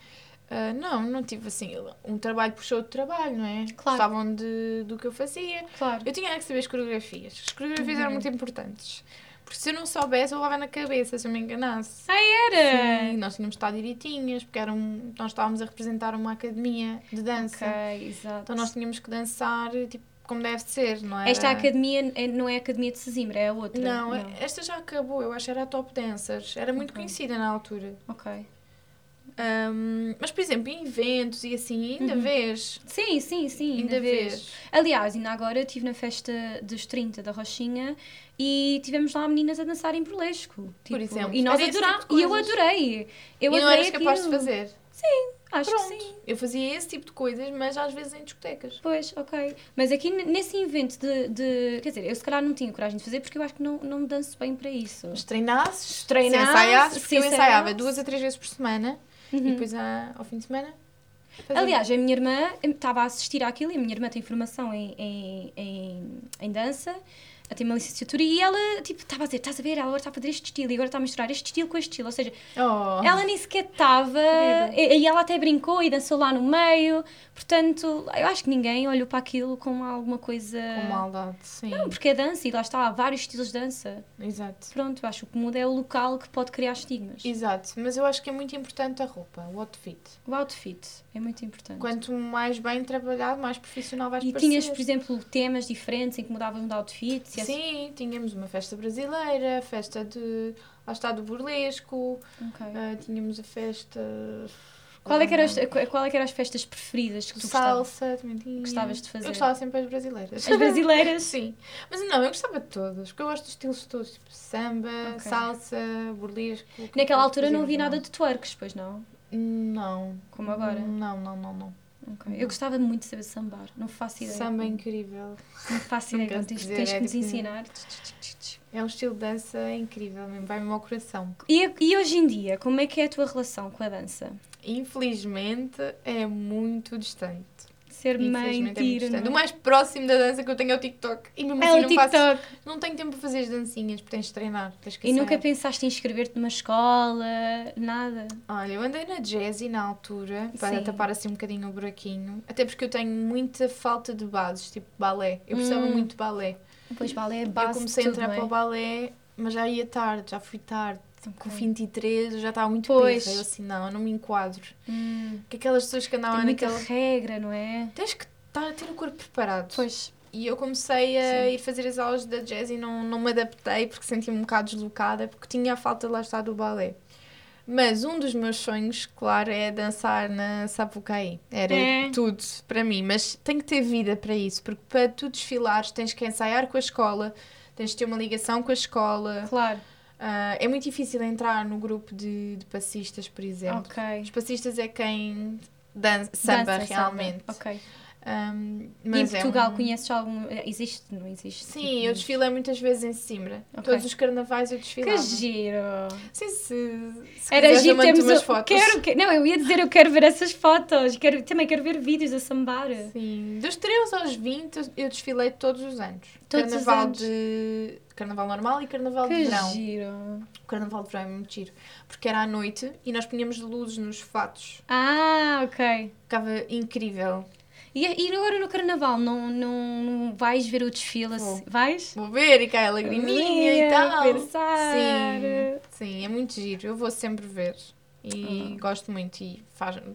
Ah, não, não tive assim. Um trabalho puxou outro trabalho, não é? Claro. Gostavam de, do que eu fazia. Claro. Eu tinha que saber as coreografias. As coreografias Uhum. eram muito importantes. Porque se eu não soubesse, eu levava na cabeça se eu me enganasse. Ah, era? Sim, nós tínhamos estar direitinhas, porque era um, nós estávamos a representar uma academia de dança. Ok, exato. Então nós tínhamos que dançar tipo, como deve ser, não é? Esta academia é- não é a academia de Sesimbra, é a outra. Não, esta já acabou, eu acho que era a Top Dancers. Era muito Ok. conhecida na altura. Ok. Ahm, mas, por exemplo, em eventos e assim, ainda Uhum. vês. Sim, sim, sim, Ainda ainda vês. vês. Aliás, ainda agora eu estive na festa dos 30 da Rochinha e tivemos lá meninas a dançar em burlesco. Por exemplo, E nós adorámos. tipo e eu adorei. Eu e não adorei eras capaz de aquilo. fazer. Acho Pronto. que sim. Eu fazia esse tipo de coisas, mas às vezes em discotecas. Pois, ok. Mas aqui nesse evento de, de- Quer dizer, eu se calhar não tinha coragem de fazer porque eu acho que não, não me danço bem para isso. Mas treinasses, Treinasse, se ensaiasses, porque eu ensaiava duas a três vezes por semana e Uhum. depois ah, ao fim de semana. Aliás, a minha irmã estava a assistir àquilo e a minha irmã tem formação em, em, em, em dança, ela tem uma licenciatura e ela, tipo, estava a dizer, estás a ver, ela agora está a fazer este estilo e agora está a misturar este estilo com este estilo. Ou seja, Oh. ela nem sequer estava, e, e ela até brincou e dançou lá no meio. Portanto, eu acho que ninguém olhou para aquilo como alguma coisa... Com maldade, sim. Não, porque é dança e lá está, há vários estilos de dança. Exato. Pronto, eu acho que o que muda é o local que pode criar estigmas. Exato, mas eu acho que é muito importante a roupa, o outfit. O outfit é muito importante. Quanto mais bem trabalhado, mais profissional vais E parecer. tinhas, por exemplo, temas diferentes em que mudavas de outfit? Que é- Sim, tínhamos uma festa brasileira, festa de. Lá está do burlesco, Ok. ah, tínhamos a festa. Qual, é que era as, qual é que eram as festas preferidas que tu gostavas? Salsa, tinha. Gostavas de fazer? Eu gostava sempre das brasileiras. As brasileiras? Sim. Mas não, eu gostava de todas, porque eu gosto dos estilos todos, tipo samba, Ok. salsa, burlesco. Naquela altura não havia vi nada de twerks, pois não? Não. Como agora? Não, não, não, não. Ok. Eu gostava muito de saber sambar, não faço ideia. Samba é incrível. Não faço Não ideia, quero tens, tens é que nos tipo- ensinar. É um estilo de dança incrível mesmo, vai mesmo ao coração. E, e hoje em dia, como é que é a tua relação com a dança? Infelizmente é muito distante. Ser mãe, Infelizmente é não O mais próximo da dança que eu tenho é o TikTok. E mesmo é? assim o não, faço, TikTok. não tenho tempo para fazer as dancinhas, porque tens de treinar, tens que E nunca ensaiar. pensaste em inscrever-te numa escola, nada? Olha, eu andei na Jazzy na altura, para Sim. tapar assim um bocadinho o buraquinho. Até porque eu tenho muita falta de bases, tipo balé. Eu precisava Hum. muito de balé. Pois vale, é base eu comecei a entrar é? para o balé, mas já ia tarde, já fui tarde. Com Ok. 23 eu já estava muito Pois. presa. Eu assim, não, eu não me enquadro. Hum, Que aquelas pessoas que tem andavam muita naquela... regra, não é? Tens que estar a ter o corpo preparado. Pois. E eu comecei a Sim. ir fazer as aulas da jazz e não, não me adaptei porque sentia-me um bocado deslocada, porque tinha a falta lá está do balé. Mas um dos meus sonhos, claro, é dançar na Sapucaí. Era É. tudo para mim. Mas tem que ter vida para isso, porque para tu desfilares tens que ensaiar com a escola, tens de ter uma ligação com a escola. Claro. Ah, é muito difícil entrar no grupo de, de passistas, por exemplo. Ok. Os passistas é quem dança, samba Dança, realmente. Ok. Um, E mas em é Portugal um- conheces algum. Existe? Não existe? Sim, eu desfilei muitas vezes em Simbra. Ok. Todos os carnavais eu desfilava. Que giro! Sim, se, se Era quiseres, giro termos. umas o- fotos. Quero, que- Não, eu ia dizer, eu quero ver essas fotos. Quero, também quero ver vídeos a sambar. Sim, dos 13 aos 20 eu- desfilei todos os anos. Todos os carnaval anos. de Carnaval normal e carnaval de Que verão. giro! O carnaval de verão é muito giro. Porque era à noite e nós punhamos luzes nos fatos. Ah, ok. Ficava incrível. E, e agora no carnaval, não, não, não vais ver o desfile assim? Vais? Vou ver e cai a lagriminha e tal. pensar. Sim, sim, é muito giro. Eu vou sempre ver. E Ah. gosto muito e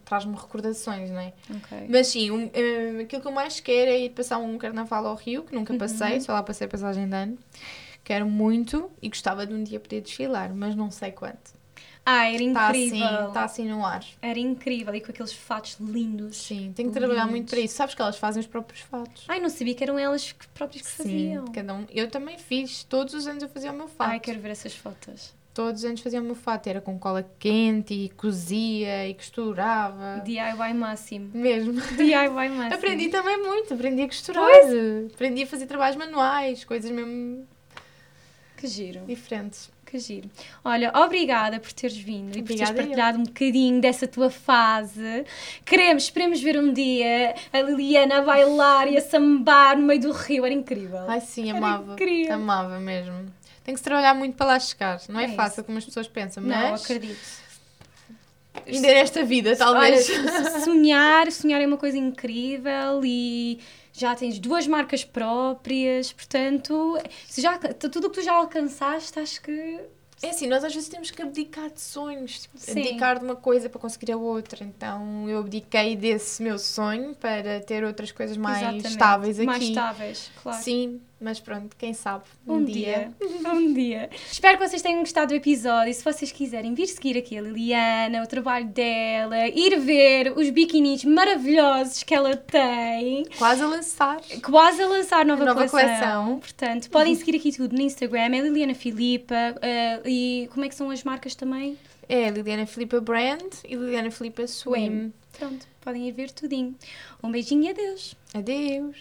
traz-me recordações, não é? Ok. Mas sim, um, eh, aquilo que eu mais quero é ir passar um carnaval ao Rio, que Uhum. nunca passei, só lá passei a passagem de ano. Quero muito e gostava de um dia poder desfilar, mas não sei quanto. Ah, era Está assim, incrível. tá assim no ar. Era incrível. E com aqueles fatos lindos. Sim, tenho que trabalhar Lindos. muito para isso. Sabes que elas fazem os próprios fatos. Ai, não sabia que eram elas que próprias que faziam. cada um. Eu também fiz. Todos os anos eu fazia o meu fato. Ai, quero ver essas fotos. Todos os anos fazia o meu fato. Era com cola quente e cozia e costurava. DIY máximo. Mesmo. DIY máximo. Aprendi também muito. Aprendi a costurar. Aprendi a fazer trabalhos manuais, coisas mesmo Que giro. diferentes. Que giro. Olha, obrigada por teres vindo e por teres Obrigada eu. partilhado um bocadinho dessa tua fase. Queremos, esperemos ver um dia a Liliana a bailar e a sambar no meio do rio. Era incrível. Ai, sim, Era amava. incrível. Amava mesmo. Tem que se trabalhar muito para lá chegar. Não é, É fácil isso. como as pessoas pensam, não, mas acredito. ainda nesta vida, talvez. Olha, sonhar, sonhar é uma coisa incrível e já tens duas marcas próprias, portanto, se já, tudo o que tu já alcançaste, acho que É assim, nós às vezes temos que abdicar de sonhos, tipo, abdicar de uma coisa para conseguir a outra. Então eu abdiquei desse meu sonho para ter outras coisas mais Exatamente. estáveis aqui. Mais estáveis, claro. Sim, mas pronto, quem sabe. Um, dia. um dia. Espero que vocês tenham gostado do episódio. E se vocês quiserem vir seguir aqui a Liliana, o trabalho dela, ir ver os biquinis maravilhosos que ela tem, Quase a lançar. quase a lançar nova, Nova coleção. coleção. Portanto, podem seguir aqui tudo no Instagram, é Liliana Filipa. eh, e como é que são as marcas também? É Liliana Filipa Brand e Liliana Filipa Swim. Pronto, podem ir ver tudinho. Um beijinho e adeus. Adeus.